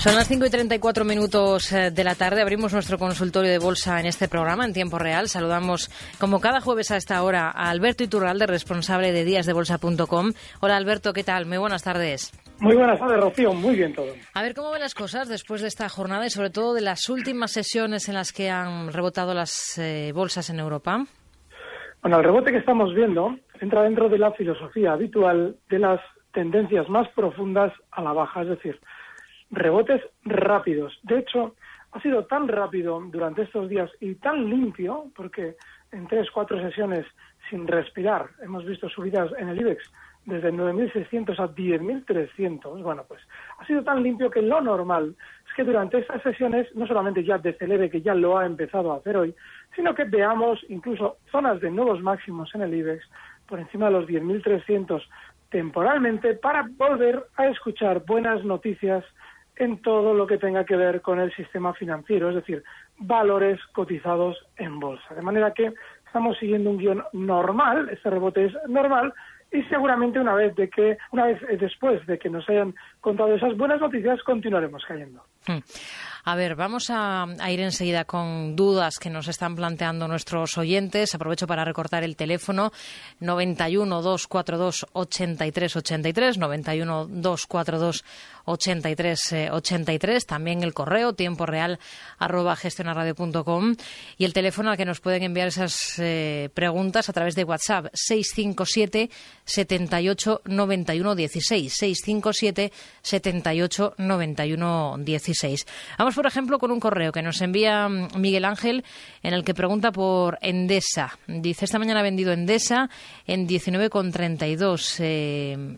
Son las 5 y 34 minutos eh, de la tarde. Abrimos nuestro consultorio de bolsa en este programa en tiempo real. Saludamos, como cada jueves a esta hora, a Alberto Iturralde, responsable de díasdebolsa.com. Hola Alberto, ¿qué tal? Muy buenas tardes. Muy buenas tardes, Rocío. Muy bien todo. A ver, ¿cómo ven las cosas después de esta jornada y sobre todo de las últimas sesiones en las que han rebotado las eh, bolsas en Europa? Bueno, el rebote que estamos viendo entra dentro de la filosofía habitual de las tendencias más profundas a la baja, es decir, rebotes rápidos. De hecho, ha sido tan rápido durante estos días y tan limpio, porque en tres, cuatro sesiones sin respirar hemos visto subidas en el IBEX desde 9.600 a 10.300. Bueno, pues ha sido tan limpio que lo normal es que durante estas sesiones no solamente ya decelere, que ya lo ha empezado a hacer hoy, sino que veamos incluso zonas de nuevos máximos en el IBEX por encima de los 10.300 temporalmente para volver a escuchar buenas noticias en todo lo que tenga que ver con el sistema financiero, es decir, valores cotizados en bolsa. De manera que estamos siguiendo un guion normal, este rebote es normal, y seguramente una vez de que una vez después de que nos hayan contado esas buenas noticias continuaremos cayendo. Hmm. A ver, vamos a, ir enseguida con dudas que nos están planteando nuestros oyentes. Aprovecho para recortar el teléfono 91 242 83 83 91 242 83 83 también el correo tiempo real arroba gestionarradio.com y el teléfono al que nos pueden enviar esas eh, preguntas a través de WhatsApp 657 78 91 16 657 78 91 16 Vamos, por ejemplo, con un correo que nos envía mm, Miguel Ángel en el que pregunta por Endesa. Dice, esta mañana ha vendido Endesa en 19,32. Eh,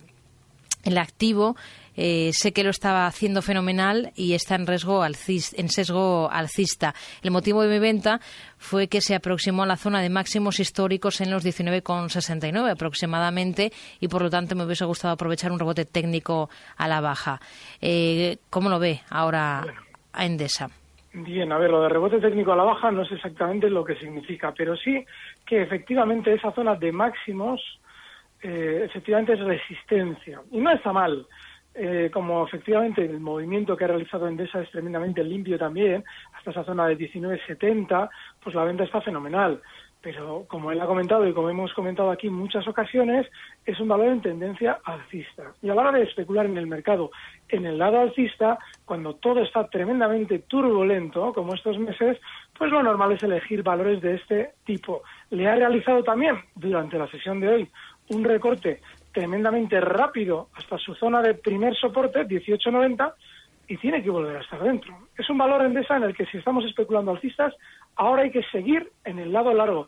el activo eh, sé que lo estaba haciendo fenomenal y está en riesgo en sesgo alcista. El motivo de mi venta fue que se aproximó a la zona de máximos históricos en los 19,69 aproximadamente y por lo tanto me hubiese gustado aprovechar un rebote técnico a la baja. Eh, ¿Cómo lo ve ahora a Endesa? Bien, a ver, lo de rebote técnico a la baja no es exactamente lo que significa, pero sí que efectivamente esa zona de máximos eh, efectivamente es resistencia. Y no está mal. Eh, como efectivamente el movimiento que ha realizado Endesa es tremendamente limpio también, hasta esa zona de 19.70, pues la venta está fenomenal. Pero como él ha comentado y como hemos comentado aquí en muchas ocasiones, es un valor en tendencia alcista. Y a la hora de especular en el mercado en el lado alcista, cuando todo está tremendamente turbulento, como estos meses, pues lo normal es elegir valores de este tipo. Le ha realizado también durante la sesión de hoy un recorte tremendamente rápido hasta su zona de primer soporte, 18.90, y tiene que volver a estar dentro. Es un valor Endesa en el que si estamos especulando alcistas, ahora hay que seguir en el lado largo.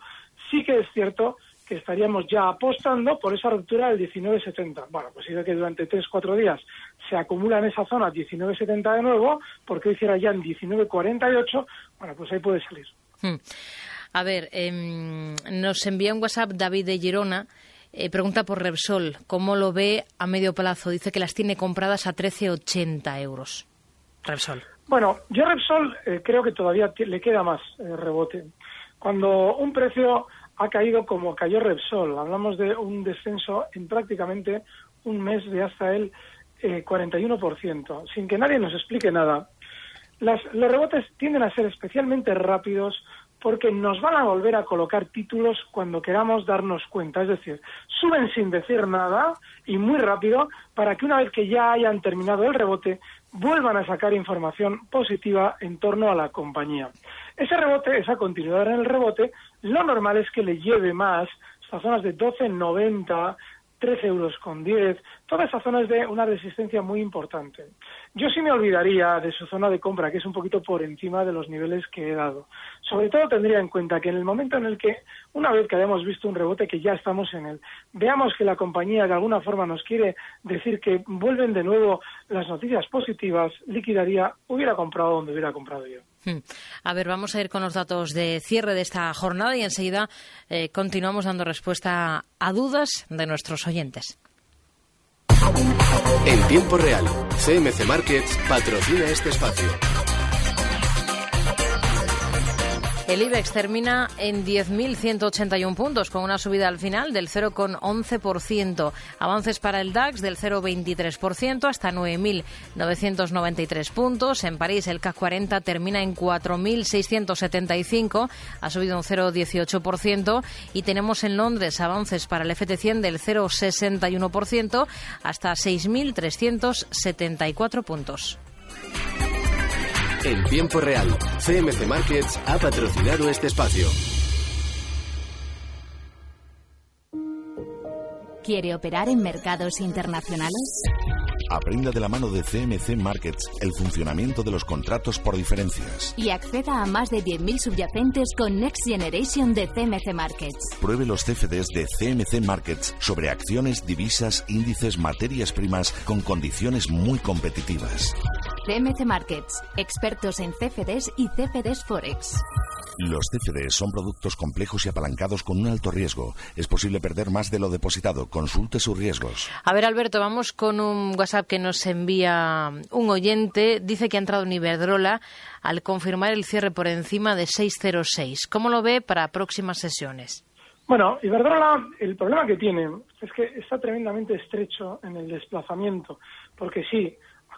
Sí que es cierto que estaríamos ya apostando por esa ruptura del 19.70. Bueno, pues si ve que durante 3-4 días se acumula en esa zona 19.70 de nuevo, porque hiciera ya en 19.48, bueno, pues ahí puede salir. Hmm. A ver, eh, nos envía un WhatsApp David de Girona eh, pregunta por Repsol, ¿cómo lo ve a medio plazo? Dice que las tiene compradas a 13,80 euros. Repsol. Bueno, yo Repsol eh, creo que todavía le queda más eh, rebote. Cuando un precio ha caído como cayó Repsol, hablamos de un descenso en prácticamente un mes de hasta el 41%, sin que nadie nos explique nada. los rebotes tienden a ser especialmente rápidos porque nos van a volver a colocar títulos cuando queramos darnos cuenta. Es decir, suben sin decir nada y muy rápido para que una vez que ya hayan terminado el rebote, vuelvan a sacar información positiva en torno a la compañía. Ese rebote, esa continuidad en el rebote, lo normal es que le lleve más estas zonas de 12.90, 13 euros con 10, toda esa zona es de una resistencia muy importante. Yo sí me olvidaría de su zona de compra, que es un poquito por encima de los niveles que he dado. Sobre todo tendría en cuenta que en el momento en el que, una vez que hayamos visto un rebote, que ya estamos en él, veamos que la compañía de alguna forma nos quiere decir que vuelven de nuevo las noticias positivas, liquidaría, hubiera comprado donde hubiera comprado yo. Hmm. A ver, vamos a ir con los datos de cierre de esta jornada y enseguida eh, continuamos dando respuesta a dudas de nuestros oyentes. En tiempo real, CMC Markets patrocina este espacio. El IBEX termina en 10.181 puntos, con una subida al final del 0,11%. Avances para el DAX del 0,23% hasta 9.993 puntos. En París el CAC 40 termina en 4.675, ha subido un 0,18%. Y tenemos en Londres avances para el FT100 del 0,61% hasta 6.374 puntos. En tiempo real, CMC Markets ha patrocinado este espacio. ¿Quiere operar en mercados internacionales? Aprenda de la mano de CMC Markets el funcionamiento de los contratos por diferencias. Y acceda a más de 10.000 subyacentes con Next Generation de CMC Markets. Pruebe los CFDs de CMC Markets sobre acciones, divisas, índices, materias primas con condiciones muy competitivas. CMC Markets, expertos en CFDs y CFDs Forex. Los CFDs son productos complejos y apalancados con un alto riesgo. Es posible perder más de lo depositado. Consulte sus riesgos. A ver, Alberto, vamos con un WhatsApp que nos envía un oyente. Dice que ha entrado en Iberdrola al confirmar el cierre por encima de 606. ¿Cómo lo ve para próximas sesiones? Bueno, Iberdrola, el problema que tiene es que está tremendamente estrecho en el desplazamiento, porque sí,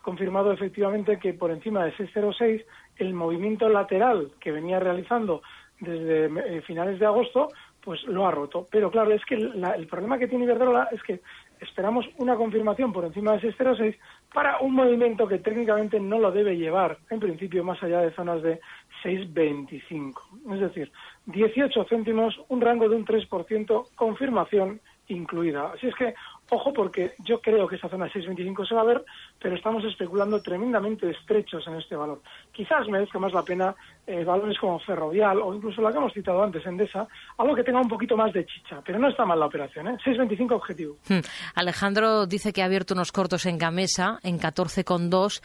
confirmado efectivamente que por encima de 606 el movimiento lateral que venía realizando desde eh, finales de agosto, pues lo ha roto. Pero claro, es que el problema que tiene Iberdrola es que esperamos una confirmación por encima de 606 para un movimiento que técnicamente no lo debe llevar, en principio, más allá de zonas de 6,25. Es decir, 18 céntimos, un rango de un 3%, confirmación incluida. Así es que Ojo porque yo creo que esa zona 6.25 se va a ver, pero estamos especulando tremendamente estrechos en este valor. Quizás merezca más la pena eh, valores como Ferrovial o incluso la que hemos citado antes, Endesa, algo que tenga un poquito más de chicha, pero no está mal la operación, ¿eh? 6.25 objetivo. Hmm. Alejandro dice que ha abierto unos cortos en Gamesa, en 14,2,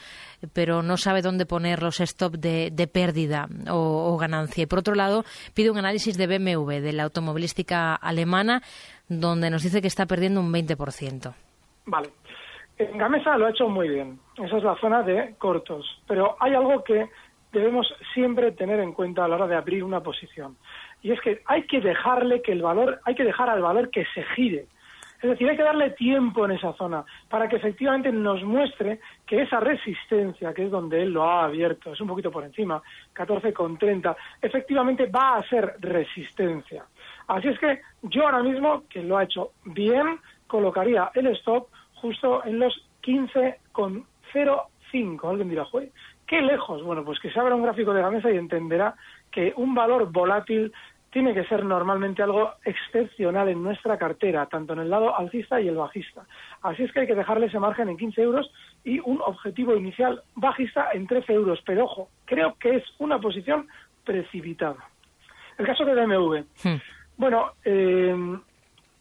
pero no sabe dónde poner los stop de, pérdida o, o ganancia. Y por otro lado, pide un análisis de BMW, de la automovilística alemana, donde nos dice que está perdiendo un 20%. Vale. En Gamesa lo ha hecho muy bien. Esa es la zona de cortos. Pero hay algo que debemos siempre tener en cuenta a la hora de abrir una posición. Y es que hay que dejarle que el valor, hay que dejar al valor que se gire. Es decir, hay que darle tiempo en esa zona para que efectivamente nos muestre que esa resistencia, que es donde él lo ha abierto, es un poquito por encima, 14,30, efectivamente va a ser resistencia. Así es que yo ahora mismo, que lo ha hecho bien, colocaría el stop justo en los 15,05. Alguien dirá, Joder, ¿qué lejos? Bueno, pues que se abra un gráfico de la mesa y entenderá que un valor volátil tiene que ser normalmente algo excepcional en nuestra cartera, tanto en el lado alcista y el bajista. Así es que hay que dejarle ese margen en 15 euros y un objetivo inicial bajista en 13 euros. Pero ojo, creo que es una posición precipitada. El caso de BMW. Hmm. Bueno, eh,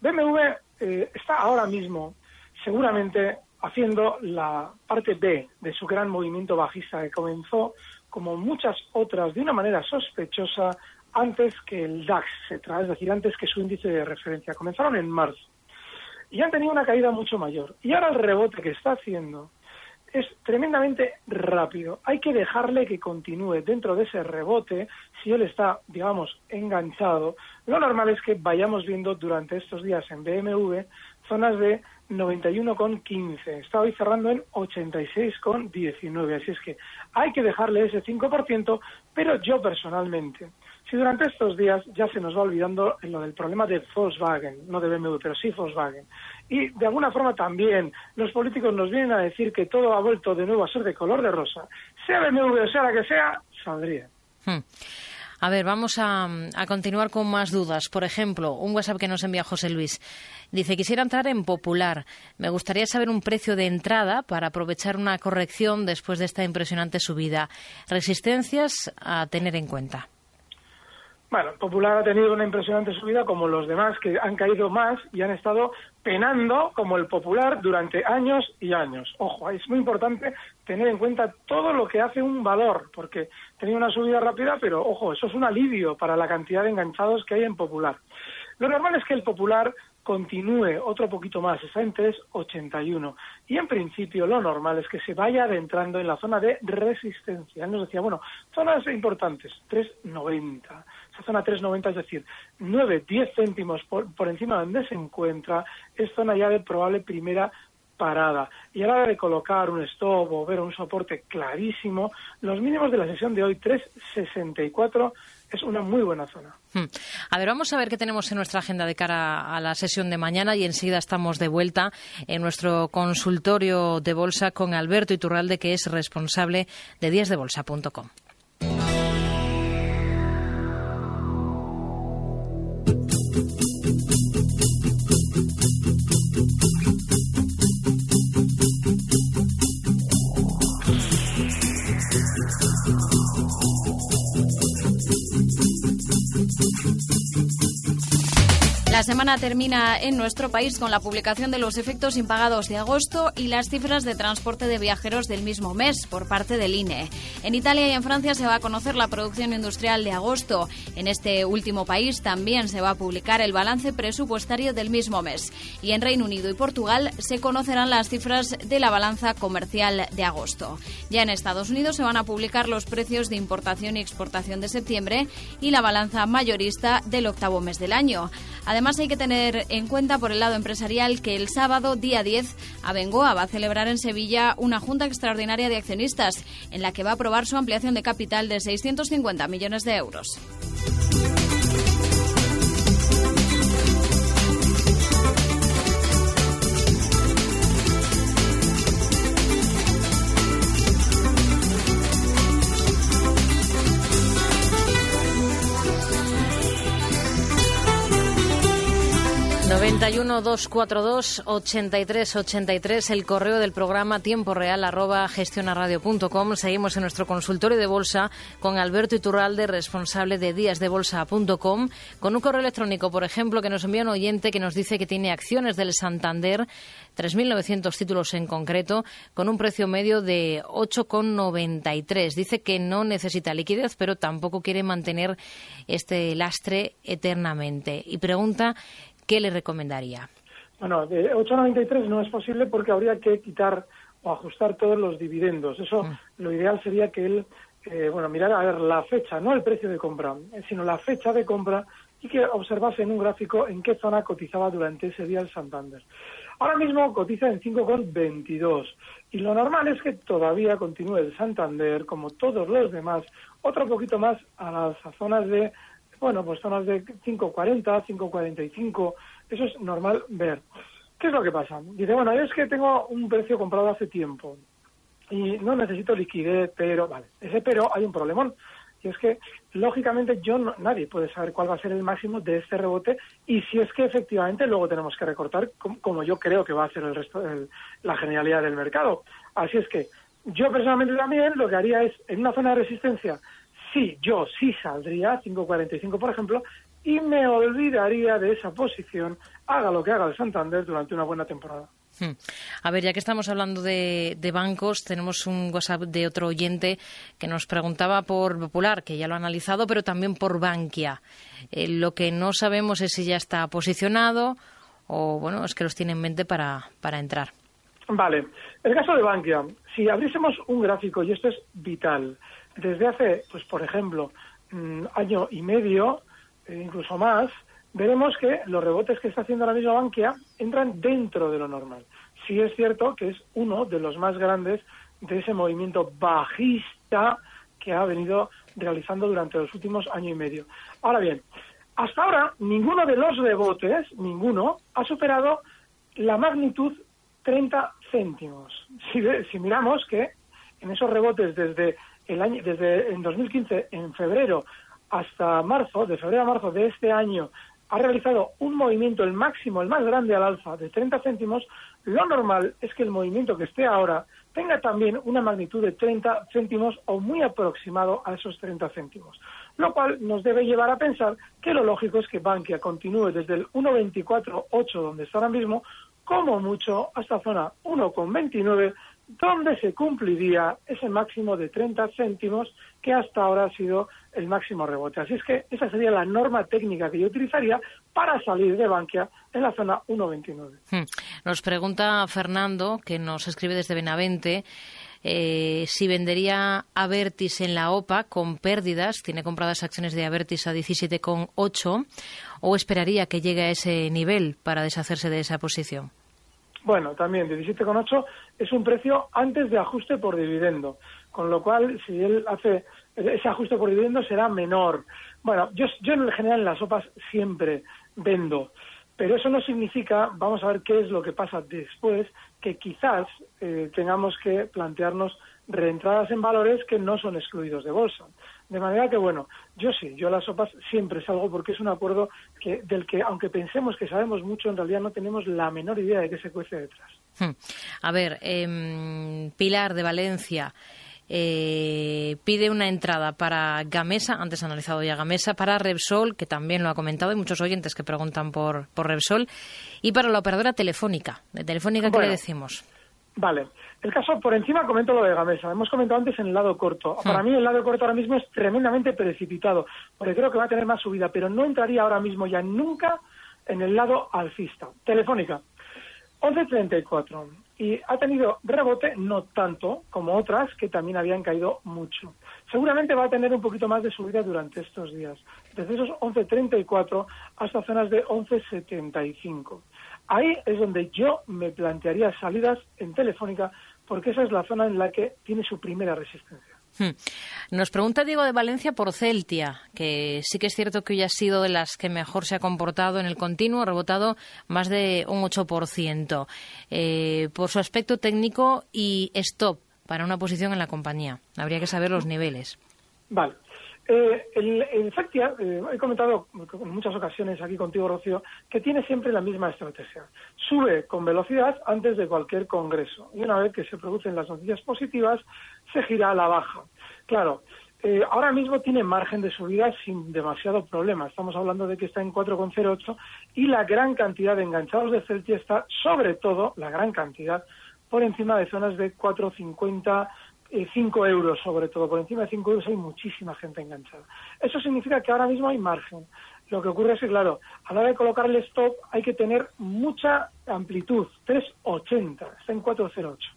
BMW eh, está ahora mismo seguramente haciendo la parte B de su gran movimiento bajista que comenzó, como muchas otras, de una manera sospechosa antes que el DAX se trae, es decir, antes que su índice de referencia. Comenzaron en marzo y han tenido una caída mucho mayor. Y ahora el rebote que está haciendo es tremendamente rápido. Hay que dejarle que continúe dentro de ese rebote. Si él está, digamos, enganchado, lo normal es que vayamos viendo durante estos días en BMW zonas de 91,15. Está hoy cerrando en 86,19. Así es que hay que dejarle ese 5%, pero yo personalmente si durante estos días ya se nos va olvidando lo del problema de Volkswagen, no de BMW, pero sí Volkswagen, y de alguna forma también los políticos nos vienen a decir que todo ha vuelto de nuevo a ser de color de rosa, sea BMW o sea la que sea, saldría. Hmm. A ver, vamos a, continuar con más dudas. Por ejemplo, un WhatsApp que nos envía José Luis. Dice, quisiera entrar en Popular. Me gustaría saber un precio de entrada para aprovechar una corrección después de esta impresionante subida. Resistencias a tener en cuenta. Bueno, Popular ha tenido una impresionante subida como los demás que han caído más y han estado penando como el Popular durante años y años. Ojo, es muy importante tener en cuenta todo lo que hace un valor, porque tenía una subida rápida, pero ojo, eso es un alivio para la cantidad de enganchados que hay en Popular. Lo normal es que el Popular continúe otro poquito más, está en 3,81. Y en principio lo normal es que se vaya adentrando en la zona de resistencia. Él nos decía, bueno, zonas importantes, 3,90. Esa zona 3,90, es decir, 9, 10 céntimos por, por encima de donde se encuentra, es zona ya de probable primera parada. Y a la hora de colocar un stop o ver un soporte clarísimo, los mínimos de la sesión de hoy, 3,64, es una muy buena zona. Hmm. A ver, vamos a ver qué tenemos en nuestra agenda de cara a la sesión de mañana y enseguida estamos de vuelta en nuestro consultorio de bolsa con Alberto Iturralde, que es responsable de díasdebolsa.com. La semana termina en nuestro país con la publicación de los efectos impagados de agosto y las cifras de transporte de viajeros del mismo mes por parte del INE. En Italia y en Francia se va a conocer la producción industrial de agosto. En este último país también se va a publicar el balance presupuestario del mismo mes. Y en Reino Unido y Portugal se conocerán las cifras de la balanza comercial de agosto. Ya en Estados Unidos se van a publicar los precios de importación y exportación de septiembre y la balanza mayorista del octavo mes del año. Además, hay que tener en cuenta por el lado empresarial que el sábado, día 10, Abengoa va a celebrar en Sevilla una junta extraordinaria de accionistas en la que va a aprobar su ampliación de capital de 650 millones de euros. 91 242 83 83, el correo del programa tiempo real arroba gestionaradio.com. Seguimos en nuestro consultorio de bolsa con Alberto Iturralde, responsable de díasdebolsa.com, con un correo electrónico, por ejemplo, que nos envía un oyente que nos dice que tiene acciones del Santander, 3.900 títulos en concreto, con un precio medio de 8,93. Dice que no necesita liquidez, pero tampoco quiere mantener este lastre eternamente. Y pregunta ¿qué le recomendaría? Bueno, de 8,93 no es posible porque habría que quitar o ajustar todos los dividendos. Eso, mm. lo ideal sería que él, eh, bueno, mirara a ver la fecha, no el precio de compra, eh, sino la fecha de compra y que observase en un gráfico en qué zona cotizaba durante ese día el Santander. Ahora mismo cotiza en 5,22 y lo normal es que todavía continúe el Santander, como todos los demás, otro poquito más a las zonas de bueno, pues zonas de 5.40, 5.45, eso es normal ver. ¿Qué es lo que pasa? Dice, bueno, es que tengo un precio comprado hace tiempo y no necesito liquidez, pero, vale, ese pero hay un problemón. Y es que, lógicamente, yo nadie puede saber cuál va a ser el máximo de este rebote y si es que efectivamente luego tenemos que recortar, como, yo creo que va a ser el resto, la genialidad del mercado. Así es que yo personalmente también lo que haría es, en una zona de resistencia, sí, yo sí saldría, 5.45 por ejemplo, y me olvidaría de esa posición, haga lo que haga el Santander durante una buena temporada. Hmm. A ver, ya que estamos hablando de, bancos, tenemos un WhatsApp de otro oyente que nos preguntaba por Popular, que ya lo ha analizado, pero también por Bankia. Eh, lo que no sabemos es si ya está posicionado o, bueno, es que los tiene en mente para, para entrar. Vale. El caso de Bankia, si abriésemos un gráfico, y esto es vital, desde hace, pues por ejemplo, mm, año y medio, e incluso más, veremos que los rebotes que está haciendo la misma Bankia entran dentro de lo normal. Sí es cierto que es uno de los más grandes de ese movimiento bajista que ha venido realizando durante los últimos año y medio. Ahora bien, hasta ahora ninguno de los rebotes, ninguno, ha superado la magnitud 30 céntimos. Si, si miramos que en esos rebotes desde el año, desde en 2015, en febrero, hasta marzo, de febrero a marzo de este año, ha realizado un movimiento, el máximo, el más grande al alza, de 30 céntimos, lo normal es que el movimiento que esté ahora tenga también una magnitud de 30 céntimos o muy aproximado a esos 30 céntimos. Lo cual nos debe llevar a pensar que lo lógico es que Bankia continúe desde el 1.24.8 donde está ahora mismo, como mucho hasta zona 1.29 donde se cumpliría ese máximo de 30 céntimos que hasta ahora ha sido el máximo rebote. Así es que esa sería la norma técnica que yo utilizaría para salir de Bankia en la zona 1.29. Hmm. Nos pregunta Fernando, que nos escribe desde Benavente, eh, si vendería Avertis en la OPA con pérdidas, tiene compradas acciones de Avertis a 17,8, o esperaría que llegue a ese nivel para deshacerse de esa posición. Bueno, también 17,8 es un precio antes de ajuste por dividendo, con lo cual si él hace ese ajuste por dividendo será menor. Bueno, yo, yo en general en las sopas siempre vendo, pero eso no significa, vamos a ver qué es lo que pasa después, que quizás eh, tengamos que plantearnos reentradas en valores que no son excluidos de bolsa. De manera que, bueno, yo sí, yo las sopas siempre salgo porque es un acuerdo que, del que, aunque pensemos que sabemos mucho, en realidad no tenemos la menor idea de qué se cuece detrás. Hmm. A ver, em, Pilar de Valencia. Eh, pide una entrada para Gamesa, antes analizado ya Gamesa, para Repsol, que también lo ha comentado, hay muchos oyentes que preguntan por, por Repsol, y para la operadora telefónica. ¿De telefónica qué le decimos? Vale. El caso, por encima comento lo de Gamesa. Hemos comentado antes en el lado corto. Hmm. Para mí el lado corto ahora mismo es tremendamente precipitado, porque creo que va a tener más subida, pero no entraría ahora mismo ya nunca en el lado alcista. Telefónica, 11.34. Y ha tenido rebote, no tanto como otras que también habían caído mucho. Seguramente va a tener un poquito más de subida durante estos días, desde esos 11.34 hasta zonas de 11.75. Ahí es donde yo me plantearía salidas en Telefónica porque esa es la zona en la que tiene su primera resistencia. Hmm. Nos pregunta Diego de Valencia por Celtia, que sí que es cierto que hoy ha sido de las que mejor se ha comportado en el continuo, ha rebotado más de un 8%, eh, por su aspecto técnico y stop para una posición en la compañía. Habría que saber los niveles. Vale. Eh, el, el eh, he comentado en muchas ocasiones aquí contigo, Rocío, que tiene siempre la misma estrategia. Sube con velocidad antes de cualquier congreso y una vez que se producen las noticias positivas, se gira a la baja. Claro, eh, ahora mismo tiene margen de subida sin demasiado problema. Estamos hablando de que está en 4,08 y la gran cantidad de enganchados de Celtia está, sobre todo, la gran cantidad, por encima de zonas de 4,50 5 euros sobre todo, por encima de 5 euros hay muchísima gente enganchada. Eso significa que ahora mismo hay margen. Lo que ocurre es que, claro, a la hora de colocar el stop hay que tener mucha amplitud, 380, está en 408.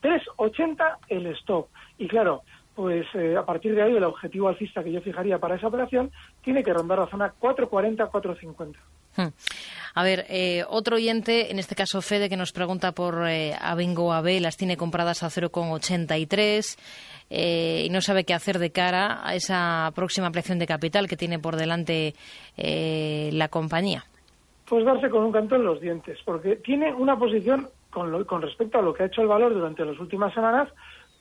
380 el stop. Y claro, pues eh, a partir de ahí el objetivo alcista que yo fijaría para esa operación tiene que rondar la zona 440-450. Hmm. A ver, eh, otro oyente, en este caso Fede, que nos pregunta por eh, Abengo AB, las tiene compradas a 0,83 eh, y no sabe qué hacer de cara a esa próxima ampliación de capital que tiene por delante eh, la compañía. Pues darse con un canto en los dientes, porque tiene una posición con, con respecto a lo que ha hecho el valor durante las últimas semanas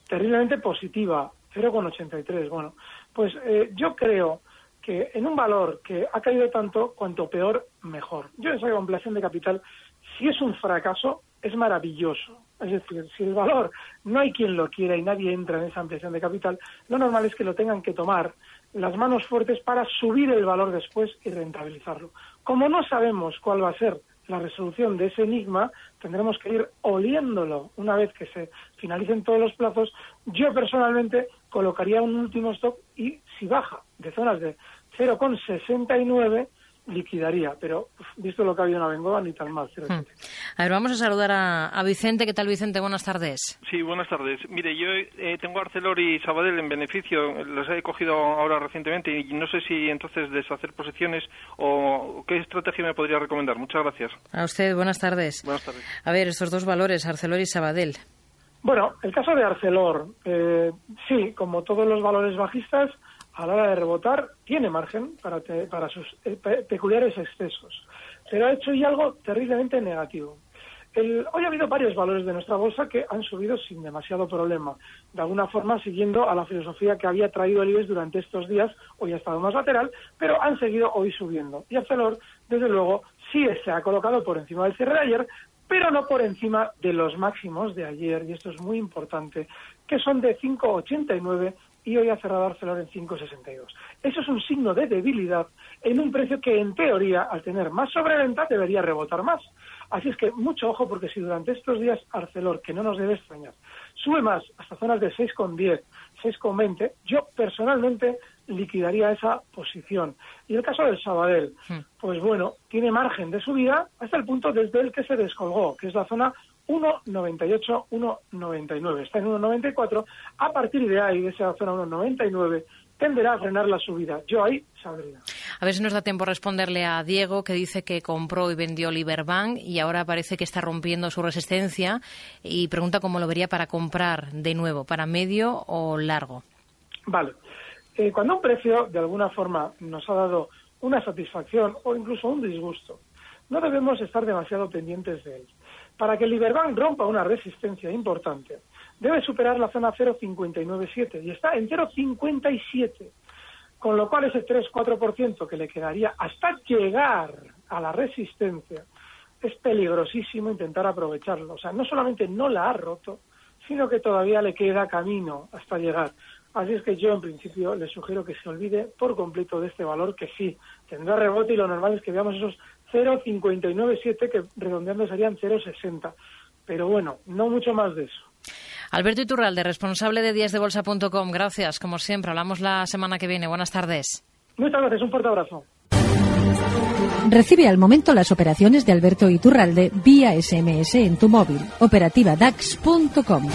terriblemente positiva, 0,83. Bueno, pues yo creo que en un valor que ha caído tanto, cuanto peor, mejor. Yo esa ampliación de capital, si es un fracaso, es maravilloso. Es decir, si el valor no hay quien lo quiera y nadie entra en esa ampliación de capital, lo normal es que lo tengan que tomar las manos fuertes para subir el valor después y rentabilizarlo. Como no sabemos cuál va a ser la resolución de ese enigma, tendremos que ir oliéndolo una vez que se finalicen todos los plazos. Yo personalmente colocaría un último stop y si baja de zonas de 0,69 liquidaría, pero visto lo que ha habido en Abengoa, ni tan mal. Hmm. A ver, vamos a saludar a, Vicente. ¿Qué tal, Vicente? Buenas tardes. Sí, buenas tardes. Mire, yo eh, tengo Arcelor y Sabadell en beneficio, los he cogido ahora recientemente y no sé si entonces deshacer posiciones o qué estrategia me podría recomendar. Muchas gracias. A usted, buenas tardes. Buenas tardes. A ver, estos dos valores, Arcelor y Sabadell. Bueno, el caso de Arcelor, eh, sí, como todos los valores bajistas, a la hora de rebotar tiene margen para, para sus eh, peculiares excesos, pero ha hecho ya algo terriblemente negativo. hoy ha habido varios valores de nuestra bolsa que han subido sin demasiado problema, de alguna forma siguiendo a la filosofía que había traído el IBEX durante estos días, hoy ha estado más lateral, pero han seguido hoy subiendo. Y Arcelor, desde luego, sí se ha colocado por encima del cierre de ayer, pero no por encima de los máximos de ayer, y esto es muy importante, que son de 5,89 y hoy ha cerrado Arcelor en 5,62. Eso es un signo de debilidad en un precio que, en teoría, al tener más sobreventa, debería rebotar más. Así es que mucho ojo porque si durante estos días Arcelor, que no nos debe extrañar, sube más hasta zonas de 6,10, 6,20, yo personalmente liquidaría esa posición. Y el caso del Sabadell, hmm. pues bueno, tiene margen de subida hasta el punto desde el que se descolgó, que es la zona 1,98, 1,99. Está en 1,94. A partir de ahí, de esa zona 1,99, tenderá a frenar la subida. Yo ahí saldría. A ver si nos da tiempo responderle a Diego, que dice que compró y vendió Liberbank y ahora parece que está rompiendo su resistencia y pregunta cómo lo vería para comprar de nuevo, para medio o largo. Vale. Eh, cuando un precio de alguna forma nos ha dado una satisfacción o incluso un disgusto, no debemos estar demasiado pendientes de él. Para que el Liberbank rompa una resistencia importante, debe superar la zona 0,597 y está en 0,57, con lo cual ese 3-4% que le quedaría hasta llegar a la resistencia es peligrosísimo intentar aprovecharlo. O sea, no solamente no la ha roto, sino que todavía le queda camino hasta llegar. Así es que yo en principio le sugiero que se olvide por completo de este valor que sí tendrá rebote y lo normal es que veamos esos 0,597 que redondeando serían 0,60. Pero bueno, no mucho más de eso. Alberto Iturralde, responsable de díasdebolsa.com. Gracias, como siempre. Hablamos la semana que viene. Buenas tardes. Muchas gracias. Un fuerte abrazo. Recibe al momento las operaciones de Alberto Iturralde vía SMS en tu móvil. Operativa DAX.com.